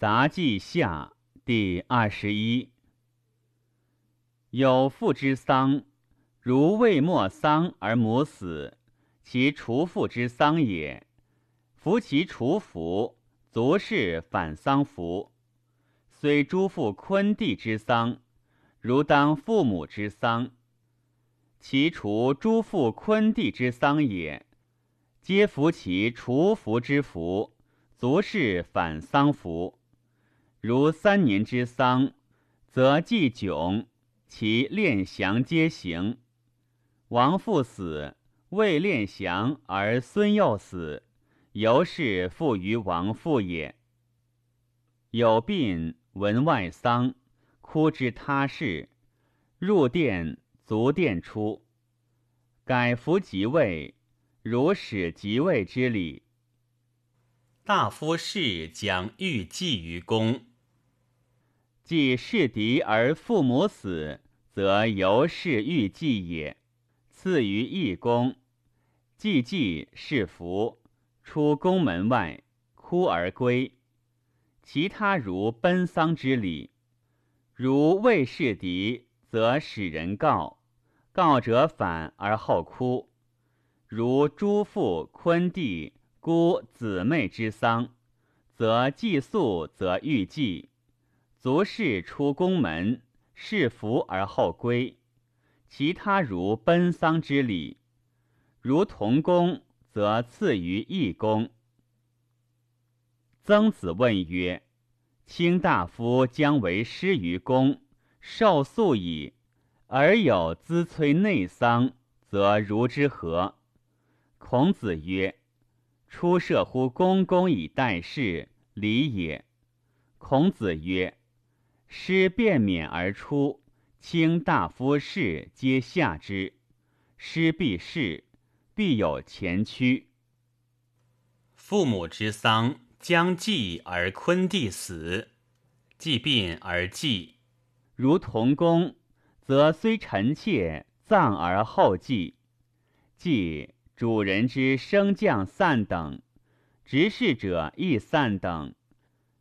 杂记下第二十一。有父之丧，如未末丧而母死，其除父之丧也。服其除服，足是反丧服。虽诸父坤弟之丧，如当父母之丧，其除诸父坤弟之丧也，皆服其除服之服，足是反丧服。如三年之丧，则祭窘，其恋祥皆行。王父死，未恋祥而孙又死，由是父于王父也。有病闻外丧，哭之他事，入殿足殿出，改服即位，如使即位之礼。大夫士将欲祭于公。既弑敌而父母死，则由是欲祭也。赐于义公，祭祭是服，出宫门外，哭而归。其他如奔丧之礼，如未弑敌，则使人告，告者反而后哭。如诸父坤弟孤姊妹之丧，则祭宿，则欲祭。足事出宫门，侍服而后归。其他如奔丧之礼，如同宫，则赐于义公。曾子问曰：“卿大夫将为师于公，受粟矣，而有资催内丧，则如之何？”孔子曰：“出射乎公公以待事，礼也。”孔子曰。师便免而出，卿大夫士皆下之。师必士，必有前驱。父母之丧，将祭而坤弟死，祭病而祭，如同公，则虽臣妾，葬而后祭。祭主人之升降散等，执事者亦散等，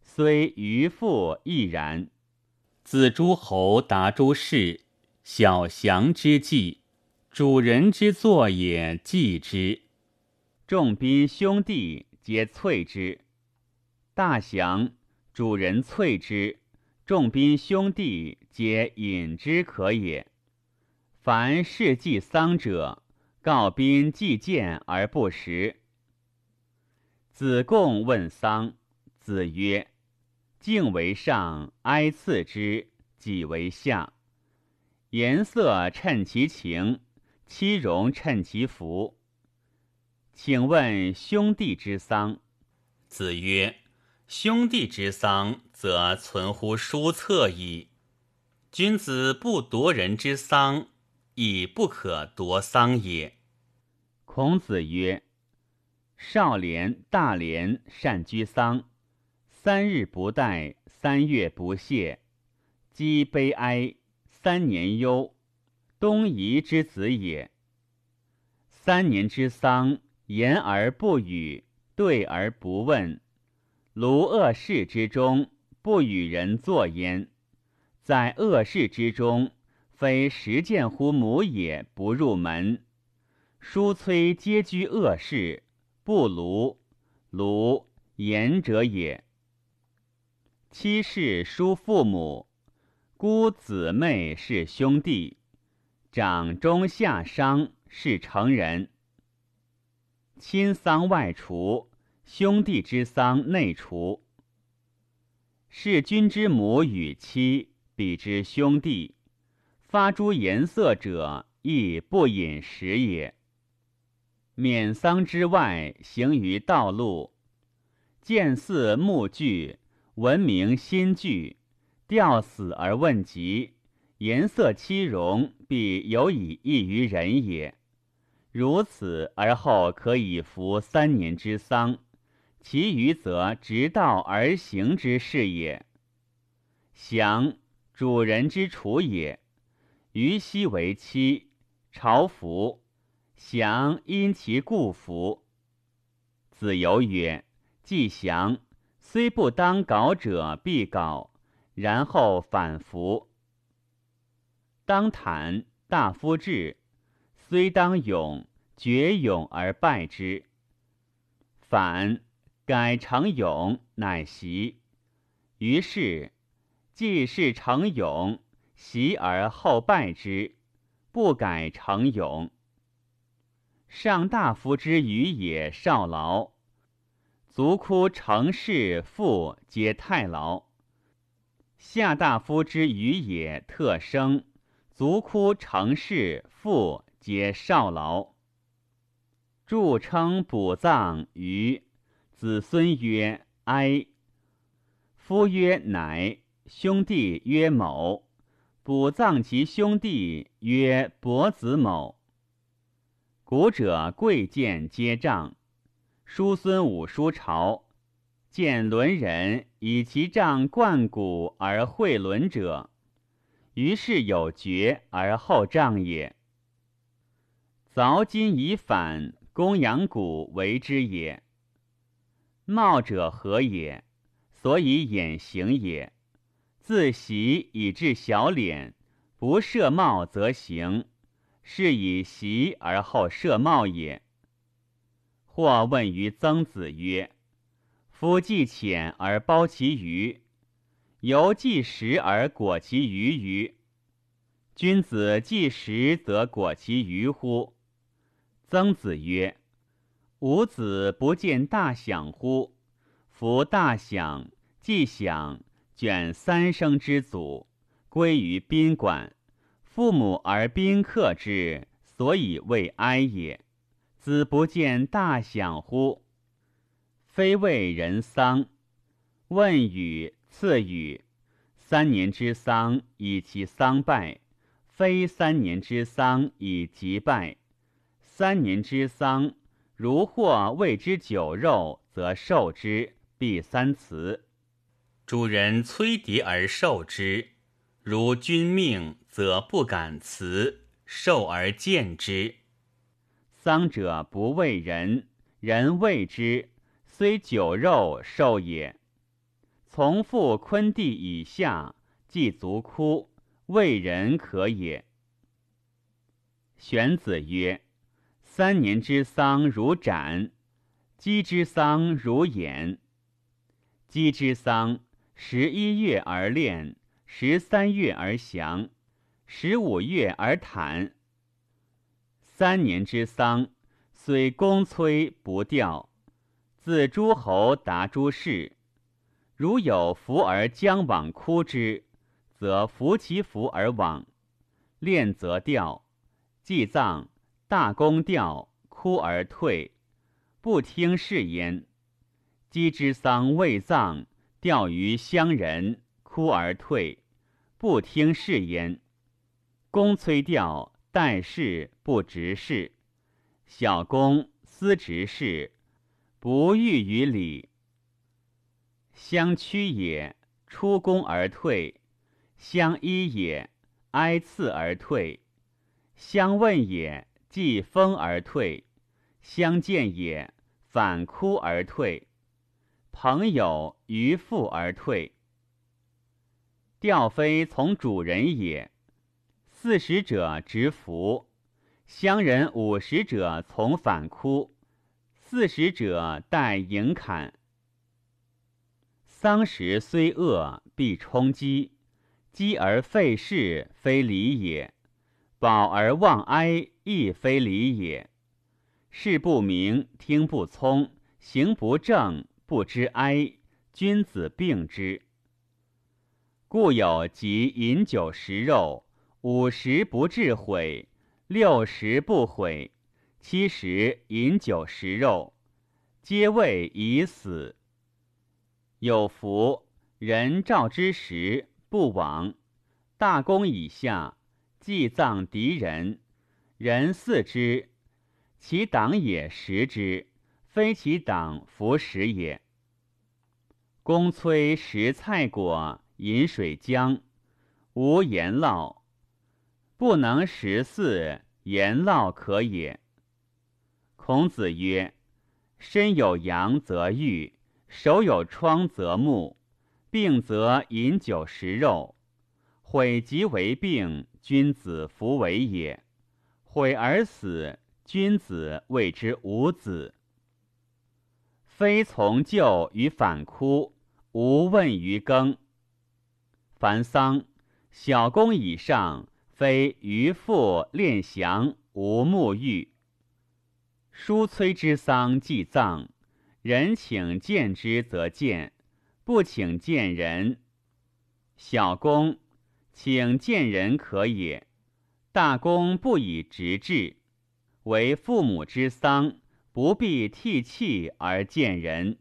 虽愚父亦然。子诸侯达诸事，小祥之祭，主人之作也，祭之。众宾兄弟皆瘁之。大祥，主人瘁之，众宾兄弟皆饮之可也。凡事祭丧者，告宾既见而不食。子贡问丧，子曰。敬为上，哀次之，己为下。颜色称其情，妻容称其福。请问兄弟之丧？子曰：兄弟之丧，则存乎书册矣。君子不夺人之丧，亦不可夺丧也。孔子曰：少年、大廉善居丧。三日不待，三月不谢，积悲哀，三年忧，东夷之子也。三年之丧，言而不语，对而不问，如恶事之中，不与人作焉。在恶事之中，非实见乎母也，不入门。叔崔皆居恶事，不如卢言者也。妻事叔父母，姑姊妹是兄弟，长中下商是成人。亲丧外除，兄弟之丧内除。是君之母与妻，比之兄弟，发诸颜色者，亦不饮食也。免丧之外，行于道路，见似木具。闻名心具，吊死而问疾，颜色妻容，必有以异于人也。如此而后可以服三年之丧，其余则直道而行之事也。祥，主人之处也。于兮为妻，朝服，祥因其故服。子游曰：既祥。虽不当稿者必稿，然后反服。当坦大夫至，虽当勇，绝勇而败之。反改成勇，乃袭。于是既是成勇，袭而后败之，不改成勇。上大夫之余也，少劳。足哭成事，父皆太劳；下大夫之余也，特生。足哭成事，父皆少劳。著称补葬于子孙曰哀，夫曰乃，兄弟曰某。补葬其兄弟曰伯子某。古者贵贱皆仗。叔孙武叔朝，见伦人以其杖贯骨而会伦者，于是有绝而后杖也。凿金以反，公羊骨为之也。帽者何也？所以眼形也。自习以至小脸，不设帽则行，是以习而后设帽也。或问于曾子曰：“夫既浅而包其鱼，犹既食而裹其鱼于？君子既食则裹其鱼乎？”曾子曰：“吾子不见大享乎？夫大享，既享，卷三生之祖，归于宾馆，父母而宾客之，所以谓哀也。”子不见大享乎？非为人丧。问语赐语，三年之丧以其丧败，非三年之丧以及败。三年之丧，如或谓之酒肉，则受之，必三辞。主人催敌而受之，如君命，则不敢辞，受而见之。丧者不为人，人畏之，虽酒肉受也。从父昆地以下，既足哭，为人可也。玄子曰：“三年之丧如斩，鸡之丧如演。鸡之丧，十一月而练，十三月而降，十五月而坦。”三年之丧，虽公催不调，自诸侯达诸氏。如有福而将往哭之，则服其福而往；练则调，祭葬大公调，哭而退，不听事焉。姬之丧未葬，吊于乡人，哭而退，不听事焉。公催调。待事不直事，小公思直事，不欲于礼。相屈也，出宫而退；相依也，哀赐而退；相问也，既封而退；相见也，反哭而退；朋友于父而退。调非从主人也。四十者执服，乡人五十者从反哭，四十者待迎砍。丧时虽恶，必充饥；饥而废事，非礼也；饱而忘哀，亦非礼也。事不明，听不聪，行不正，不知哀，君子病之。故有及饮酒食肉。五十不治悔，六十不悔，七十饮酒食肉，皆谓已死。有福人召之时不往，大功以下，祭葬敌人，人祀之，其党也食之，非其党服食也。公崔食菜果，饮水浆，无言烙。不能食四言烙可也。孔子曰：“身有阳则欲，手有疮则目，病则饮酒食肉。悔即为病，君子弗为也；悔而死，君子谓之无子。非从旧与反哭，无问于耕。凡丧，小公以上，非渔父恋祥，无沐浴。叔催之丧祭葬，人请见之则见，不请见人。小公。请见人可也，大公不以直至，为父母之丧，不必涕泣而见人。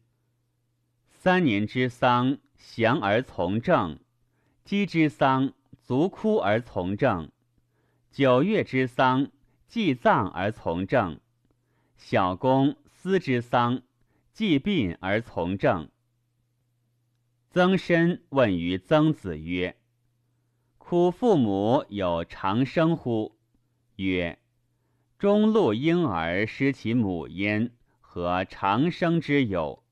三年之丧，祥而从政；积之丧，足哭而从政；九月之丧，祭葬而从政；小公私之丧，祭殡而从政。曾参问于曾子曰。苦父母有长生乎？曰：中路婴儿失其母焉，何长生之有？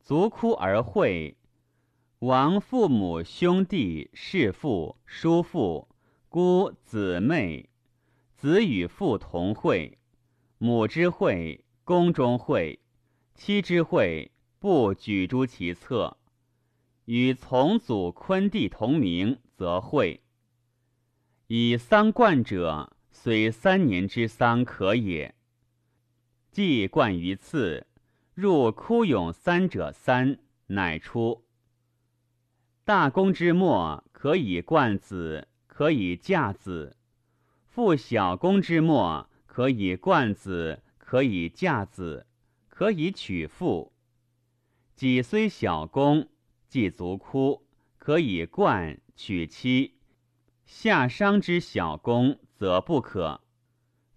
足哭而会，亡父母兄弟弑父叔父姑姊妹，子与父同会，母之会，宫中会，妻之会，不举诸其侧。与从祖昆弟同名，则会。以丧冠者，虽三年之丧可也。既冠于次，入哭咏三者三，乃出。大公之末，可以冠子，可以嫁子；复小公之末，可以冠子，可以嫁子，可以娶妇。己虽小公。既足哭，可以冠娶妻；下商之小公，则不可。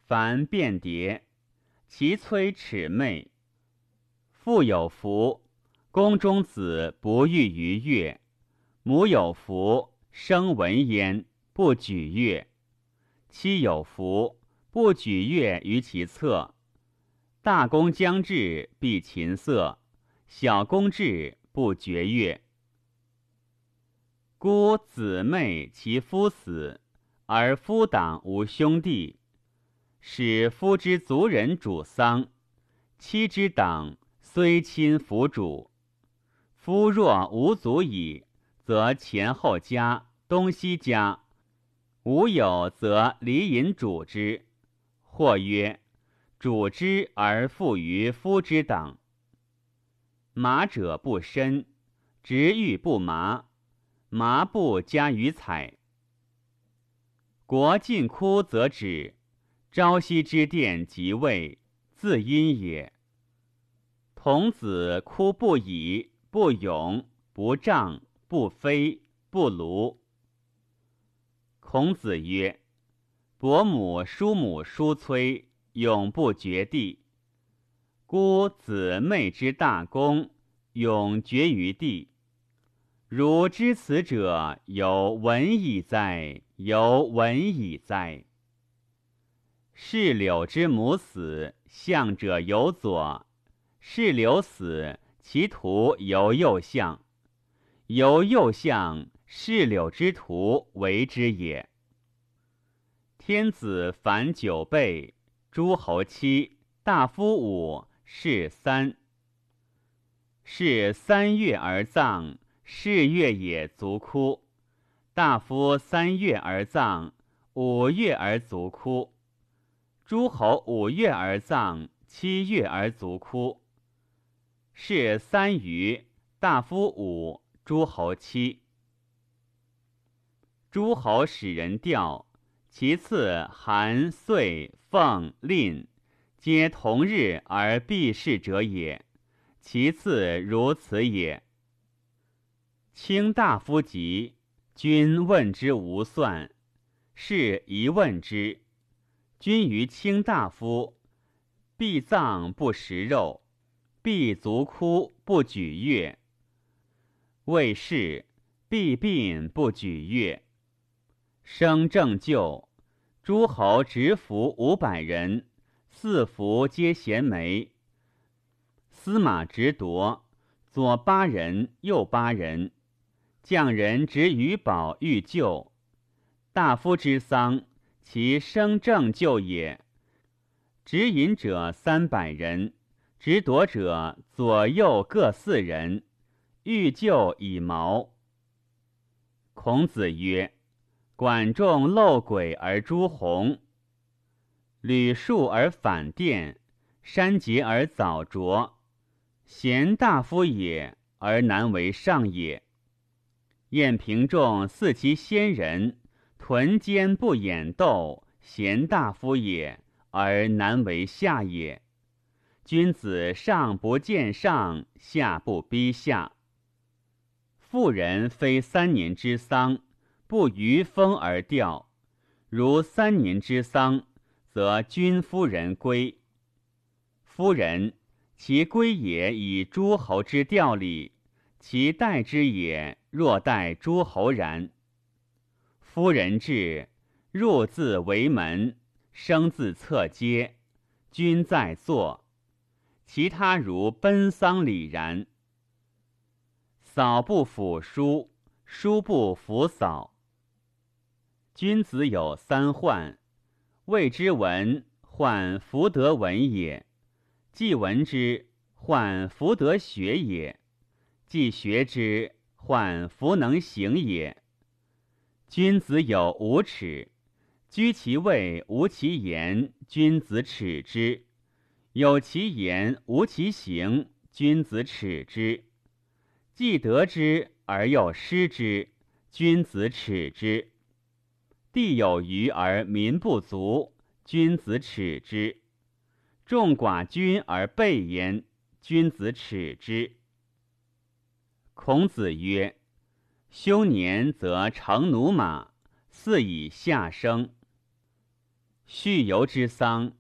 凡变蝶，其催齿妹。父有福，宫中子不欲于乐；母有福，生闻焉，不举乐；妻有福，不举乐于其侧。大公将至，必琴瑟；小公至，不绝乐。孤姊妹其夫死，而夫党无兄弟，使夫之族人主丧。妻之党虽亲服主，夫若无足矣，则前后家、东西家，无有则离隐主之。或曰：主之而附于夫之党。麻者不深，直欲不麻。麻布加于彩，国尽枯则止。朝夕之殿即位，自因也。童子哭不已，不勇，不仗，不飞，不庐。孔子曰：“伯母、叔母、叔催，永不绝地。孤姊妹之大功，永绝于地。”汝知此者，有闻矣哉！有闻矣哉！是柳之母死，向者有左；是柳死，其徒由右向。由右向，是柳之徒为之也。天子凡九辈，诸侯七，大夫五，是三。是三月而葬。是月也足哭，大夫三月而葬，五月而足哭；诸侯五月而葬，七月而足哭。是三余，大夫五，诸侯七。诸侯使人吊，其次韩、遂、凤、令，皆同日而避世者也。其次如此也。卿大夫疾，君问之无算，是一问之。君于卿大夫，必葬不食肉，必足哭不举乐。未事，必病不举乐。生正就，诸侯执服五百人，四服皆贤梅。司马执夺，左八人，右八人。匠人执余宝欲救。大夫之丧，其生正救也。执引者三百人，执夺者左右各四人，欲救以矛。孔子曰：“管仲漏轨而诛鸿，吕树而反殿，山节而早着。贤大夫也，而难为上也。晏平仲似其先人，屯坚不掩斗，贤大夫也，而难为下也。君子上不见上，下不逼下。”妇人非三年之丧，不于风而吊；如三年之丧，则君夫人归。夫人，其归也以诸侯之调礼，其待之也若待诸侯然。夫人至，入自为门，生自侧阶，君在坐，其他如奔丧礼然。扫不抚书，书不抚扫。君子有三患：谓之闻，患弗得闻也；既闻之，患弗得学也；既学之，患弗能行也。君子有五耻：居其位，无其言，君子耻之；有其言，无其行，君子耻之。既得之而又失之，君子耻之；地有余而民不足，君子耻之；众寡君而备焉，君子耻之。孔子曰：“休年则乘驽马，肆以下生。”续游之丧，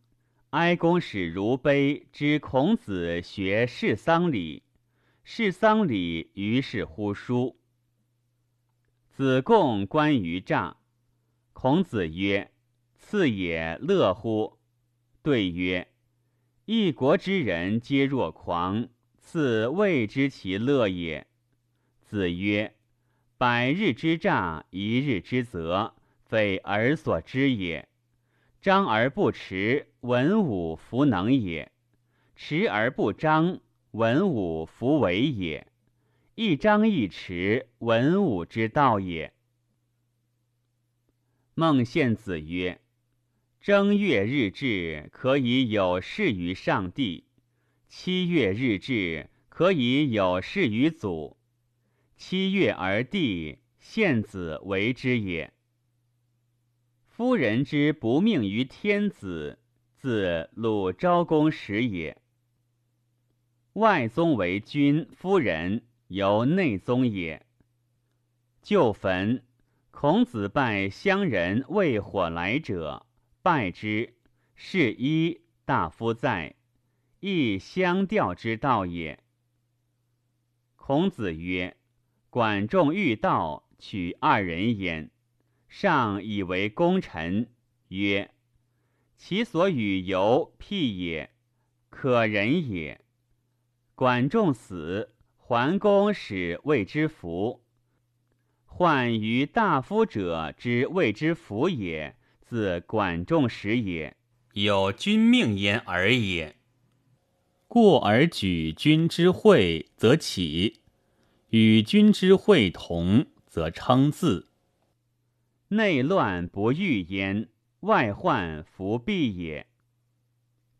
哀公使如悲之孔子学士丧礼。是丧礼，于是乎书。子贡观于诈。孔子曰：“次也乐乎？”对曰：“一国之人皆若狂，次未知其乐也。”子曰：“百日之诈，一日之责，非尔所知也。张而不弛，文武弗能也；弛而不张。”文武弗为也，一张一弛，文武之道也。孟献子曰：“正月日至，可以有事于上帝；七月日至，可以有事于祖。七月而帝，献子为之也。夫人之不命于天子，自鲁昭公时也。”外宗为君夫人，由内宗也。旧坟，孔子拜乡人为火来者，拜之，是一大夫在，亦相调之道也。孔子曰：“管仲欲道，取二人焉。上以为功臣，曰：其所与游辟也，可忍也。”管仲死，桓公使谓之福。患于大夫者之谓之福也，自管仲时也，有君命焉而也。故而举君之惠，则起；与君之惠同，则称字。内乱不欲焉，外患弗避也。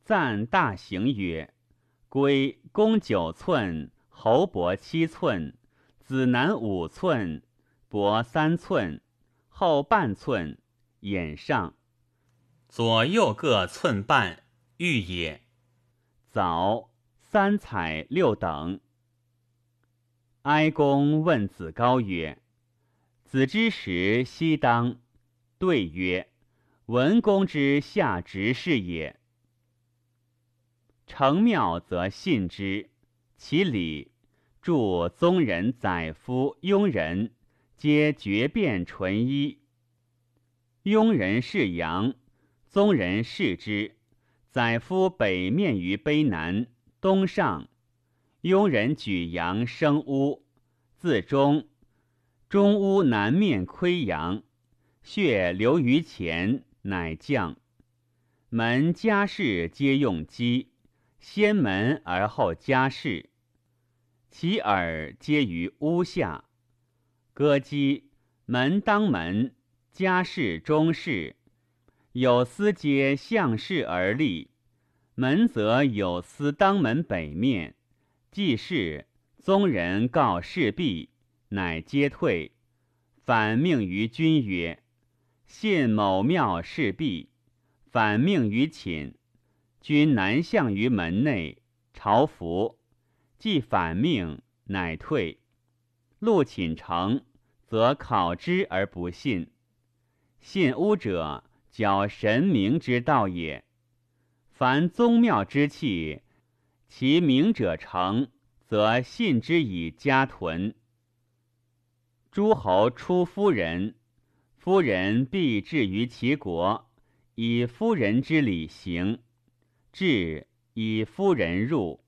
赞大行曰。归公九寸，侯伯七寸，子南五寸，伯三寸，后半寸，眼上，左右各寸半，玉也。早三彩六等。哀公问子高曰：“子之时，悉当。”对曰：“文公之下执事也。”成庙则信之，其礼，助宗人、宰夫、庸人，皆绝变纯一。庸人是阳，宗人视之。宰夫北面于卑南，东上，庸人举阳生乌，自中，中乌南面亏阳，血流于前，乃降。门家室皆用鸡，先门而后家室，其耳皆于屋下。歌姬门当门，家室中室，有司皆向室而立。门则有司当门北面，既事宗人告事毕，乃皆退。反命于君曰：“信某庙事毕。”反命于寝，君南向于门内，朝服。既反命，乃退。陆寝城，则考之而不信。信巫者，矫神明之道也。凡宗庙之器，其明者成，则信之以家屯。诸侯出夫人，夫人必至于其国，以夫人之礼行。至，以夫人入。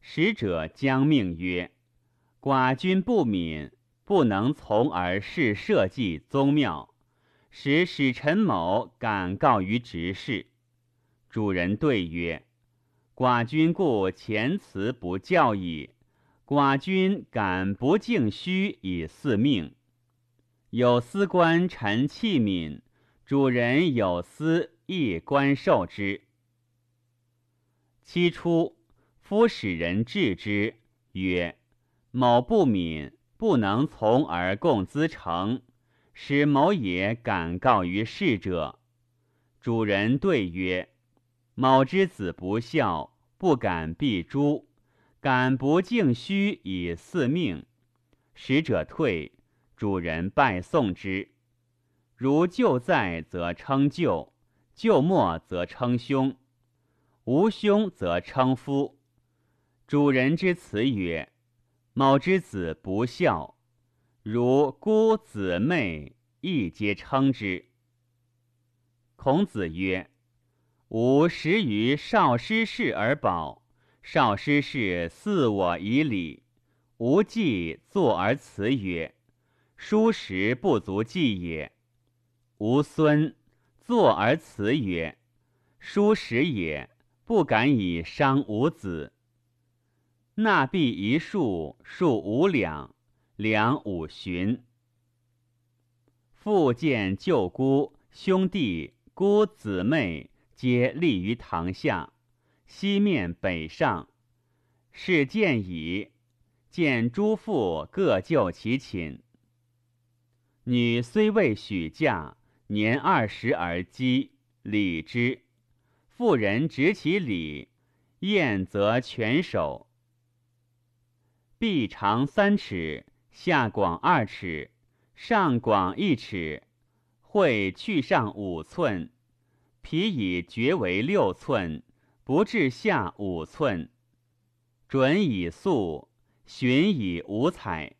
使者将命曰：“寡君不敏，不能从而事社稷宗庙，使使臣某敢告于执事。”主人对曰：“寡君故前辞不教矣。寡君敢不敬虚以嗣命？有司官臣器敏，主人有司亦官受之。期初，夫使人治之，曰：‘某不敏，不能从而共资成，使某也敢告于世者。’主人对曰。”某之子不孝，不敢避诸，敢不敬虚以嗣命。使者退，主人拜送之。如舅在，则称舅；舅没，则称兄；无兄，则称夫。主人之辞曰：“某之子不孝，如姑姊妹，亦皆称之。”孔子曰。吾食于少师事而饱，少师事似我以礼。吾既坐而辞曰：“书食不足祭也。”吾孙坐而辞曰：“书食也，不敢以伤吾子。”纳币一束，数五两，两五旬。复见舅姑、兄弟、姑姊妹。皆立于堂下，西面北上。是见矣。见诸父各就其寝。女虽未许嫁，年二十而笄，礼之。妇人执其礼，宴则全守。臂长三尺，下广二尺，上广一尺，会去上五寸。皮以绝为六寸，不至下五寸。准以素，寻以五彩。